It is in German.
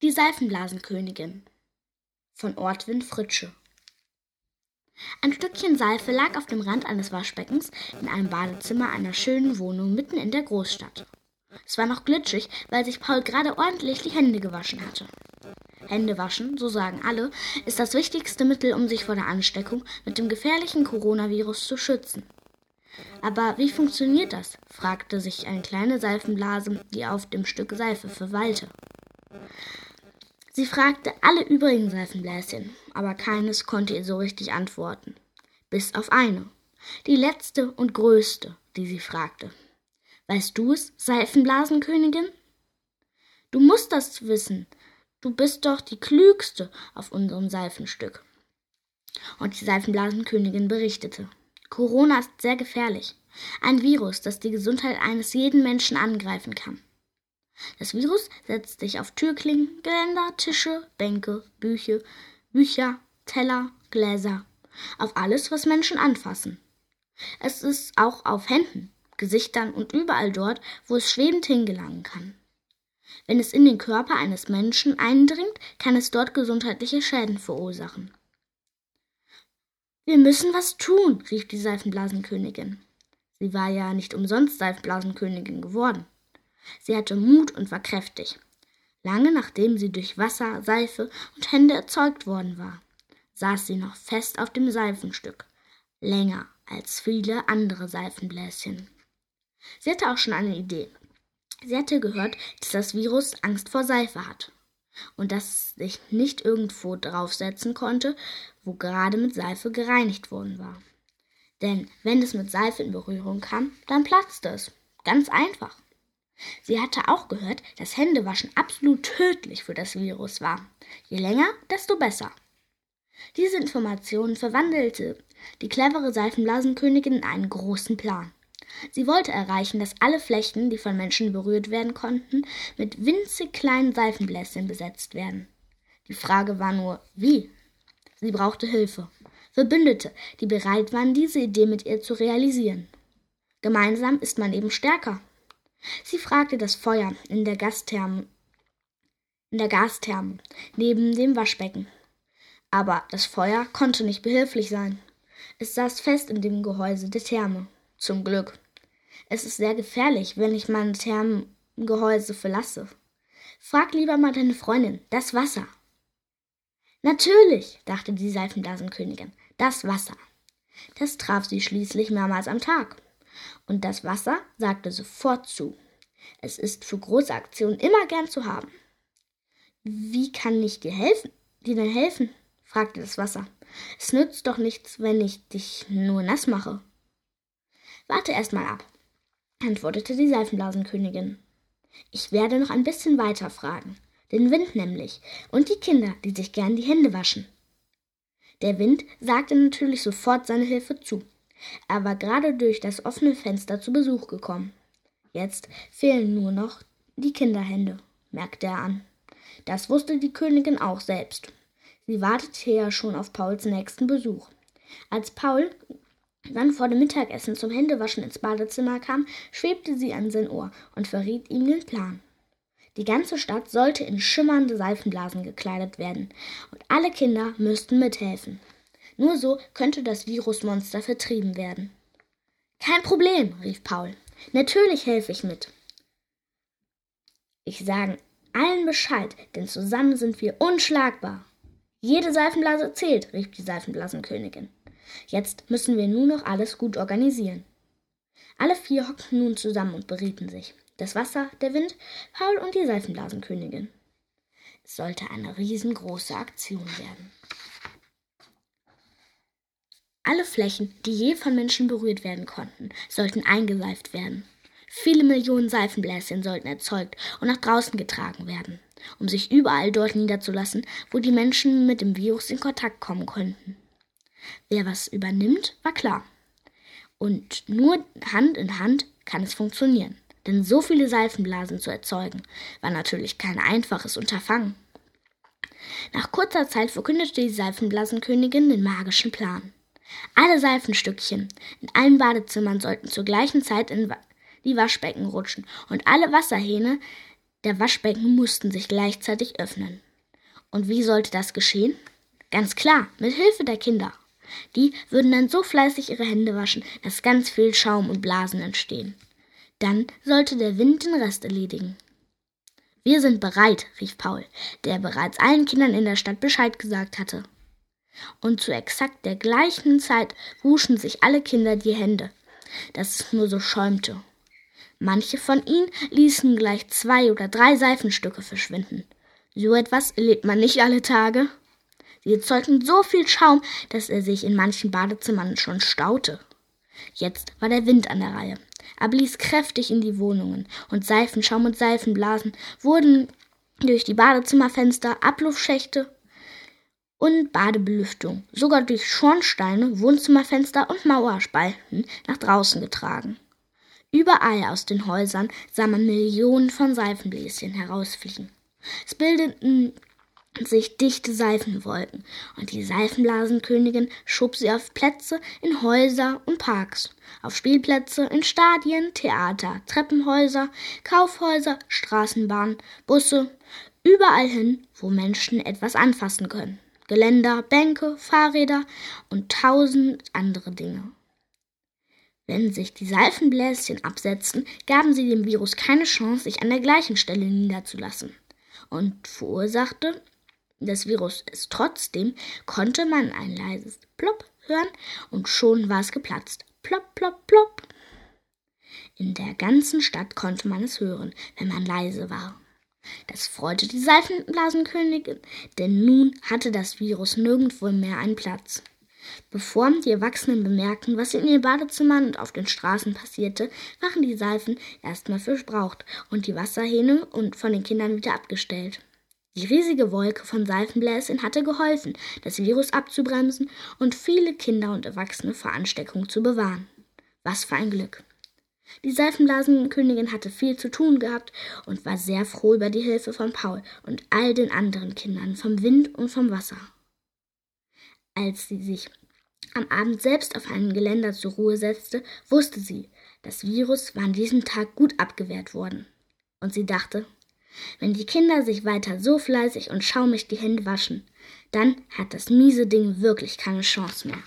Die Seifenblasenkönigin von Ortwin Fritsche Ein Stückchen Seife lag auf dem Rand eines Waschbeckens in einem Badezimmer einer schönen Wohnung mitten in der Großstadt. Es war noch glitschig, weil sich Paul gerade ordentlich die Hände gewaschen hatte. Hände waschen, so sagen alle, ist das wichtigste Mittel, um sich vor der Ansteckung mit dem gefährlichen Coronavirus zu schützen. Aber wie funktioniert das? fragte sich eine kleine Seifenblase, die auf dem Stück Seife verweilte. Sie fragte alle übrigen Seifenbläschen, aber keines konnte ihr so richtig antworten. Bis auf eine, die letzte und größte, die sie fragte. Weißt du es, Seifenblasenkönigin? Du musst das wissen. Du bist doch die klügste auf unserem Seifenstück. Und die Seifenblasenkönigin berichtete. Corona ist sehr gefährlich. Ein Virus, das die Gesundheit eines jeden Menschen angreifen kann. Das Virus setzt sich auf Türklingen, Geländer, Tische, Bänke, Bücher, Bücher, Teller, Gläser, auf alles, was Menschen anfassen. Es ist auch auf Händen, Gesichtern und überall dort, wo es schwebend hingelangen kann. Wenn es in den Körper eines Menschen eindringt, kann es dort gesundheitliche Schäden verursachen. Wir müssen was tun, rief die Seifenblasenkönigin. Sie war ja nicht umsonst Seifenblasenkönigin geworden. Sie hatte Mut und war kräftig. Lange nachdem sie durch Wasser, Seife und Hände erzeugt worden war, saß sie noch fest auf dem Seifenstück, länger als viele andere Seifenbläschen. Sie hatte auch schon eine Idee. Sie hatte gehört, dass das Virus Angst vor Seife hat und dass es sich nicht irgendwo draufsetzen konnte, wo gerade mit Seife gereinigt worden war. Denn wenn es mit Seife in Berührung kam, dann platzte es. Ganz einfach. Sie hatte auch gehört, dass Händewaschen absolut tödlich für das Virus war. Je länger, desto besser. Diese Informationen verwandelte die clevere Seifenblasenkönigin in einen großen Plan. Sie wollte erreichen, dass alle Flächen, die von Menschen berührt werden konnten, mit winzig kleinen Seifenbläschen besetzt werden. Die Frage war nur, wie? Sie brauchte Hilfe. Verbündete, die bereit waren, diese Idee mit ihr zu realisieren. Gemeinsam ist man eben stärker. Sie fragte das Feuer in der Gastherme, in der Gastherme neben dem Waschbecken. Aber das Feuer konnte nicht behilflich sein. Es saß fest in dem Gehäuse der Therme. Zum Glück. Es ist sehr gefährlich, wenn ich mein Thermengehäuse verlasse. Frag lieber mal deine Freundin, das Wasser. Natürlich, dachte die Seifenblasenkönigin, das Wasser. Das traf sie schließlich mehrmals am Tag. Und das Wasser sagte sofort zu. Es ist für große Aktionen immer gern zu haben. Wie kann ich dir helfen? Dir denn helfen? fragte das Wasser. Es nützt doch nichts, wenn ich dich nur nass mache. Warte erst mal ab, antwortete die Seifenblasenkönigin. Ich werde noch ein bisschen weiter fragen. Den Wind nämlich und die Kinder, die sich gern die Hände waschen. Der Wind sagte natürlich sofort seine Hilfe zu. Er war gerade durch das offene Fenster zu Besuch gekommen. Jetzt fehlen nur noch die Kinderhände, merkte er an. Das wusste die Königin auch selbst. Sie wartete ja schon auf Pauls nächsten Besuch. Als Paul dann vor dem Mittagessen zum Händewaschen ins Badezimmer kam, schwebte sie an sein Ohr und verriet ihm den Plan. Die ganze Stadt sollte in schimmernde Seifenblasen gekleidet werden, und alle Kinder müssten mithelfen. Nur so könnte das Virusmonster vertrieben werden. Kein Problem, rief Paul. Natürlich helfe ich mit. Ich sage allen Bescheid, denn zusammen sind wir unschlagbar. Jede Seifenblase zählt, rief die Seifenblasenkönigin. Jetzt müssen wir nur noch alles gut organisieren. Alle vier hockten nun zusammen und berieten sich. Das Wasser, der Wind, Paul und die Seifenblasenkönigin. Es sollte eine riesengroße Aktion werden. Alle Flächen, die je von Menschen berührt werden konnten, sollten eingeseift werden. Viele Millionen Seifenbläschen sollten erzeugt und nach draußen getragen werden, um sich überall dort niederzulassen, wo die Menschen mit dem Virus in Kontakt kommen konnten. Wer was übernimmt, war klar. Und nur Hand in Hand kann es funktionieren. Denn so viele Seifenblasen zu erzeugen, war natürlich kein einfaches Unterfangen. Nach kurzer Zeit verkündete die Seifenblasenkönigin den magischen Plan. Alle Seifenstückchen in allen Badezimmern sollten zur gleichen Zeit in die Waschbecken rutschen und alle Wasserhähne der Waschbecken mussten sich gleichzeitig öffnen. Und wie sollte das geschehen? Ganz klar, mit Hilfe der Kinder. Die würden dann so fleißig ihre Hände waschen, dass ganz viel Schaum und Blasen entstehen. Dann sollte der Wind den Rest erledigen. Wir sind bereit, rief Paul, der bereits allen Kindern in der Stadt Bescheid gesagt hatte. Und zu exakt der gleichen Zeit wuschen sich alle Kinder die Hände, dass es nur so schäumte. Manche von ihnen ließen gleich zwei oder drei Seifenstücke verschwinden. So etwas erlebt man nicht alle Tage. Sie erzeugten so viel Schaum, dass er sich in manchen Badezimmern schon staute. Jetzt war der Wind an der Reihe. Er blies kräftig in die Wohnungen, und Seifenschaum und Seifenblasen wurden durch die Badezimmerfenster, Abluftschächte und Badebelüftung, sogar durch Schornsteine, Wohnzimmerfenster und Mauerspalten nach draußen getragen. Überall aus den Häusern sah man Millionen von Seifenbläschen herausfliegen. Es bildeten sich dichte Seifenwolken, und die Seifenblasenkönigin schob sie auf Plätze in Häuser und Parks, auf Spielplätze, in Stadien, Theater, Treppenhäuser, Kaufhäuser, Straßenbahnen, Busse, überall hin, wo Menschen etwas anfassen können. Geländer, Bänke, Fahrräder und tausend andere Dinge. Wenn sich die Seifenbläschen absetzten, gaben sie dem Virus keine Chance, sich an der gleichen Stelle niederzulassen. Und verursachte das Virus es trotzdem, konnte man ein leises Plopp hören und schon war es geplatzt. Plopp, plopp, plopp. In der ganzen Stadt konnte man es hören, wenn man leise war. Das freute die Seifenblasenkönigin, denn nun hatte das Virus nirgendwo mehr einen Platz. Bevor die Erwachsenen bemerkten, was in ihren Badezimmern und auf den Straßen passierte, waren die Seifen erstmal verbraucht und die Wasserhähne und von den Kindern wieder abgestellt. Die riesige Wolke von Seifenbläschen hatte geholfen, das Virus abzubremsen und viele Kinder und Erwachsene vor Ansteckung zu bewahren. Was für ein Glück! Die Seifenblasenkönigin hatte viel zu tun gehabt und war sehr froh über die Hilfe von Paul und all den anderen Kindern vom Wind und vom Wasser. Als sie sich am Abend selbst auf einem Geländer zur Ruhe setzte, wusste sie, das Virus war an diesem Tag gut abgewehrt worden. Und sie dachte, wenn die Kinder sich weiter so fleißig und schaumig die Hände waschen, dann hat das miese Ding wirklich keine Chance mehr.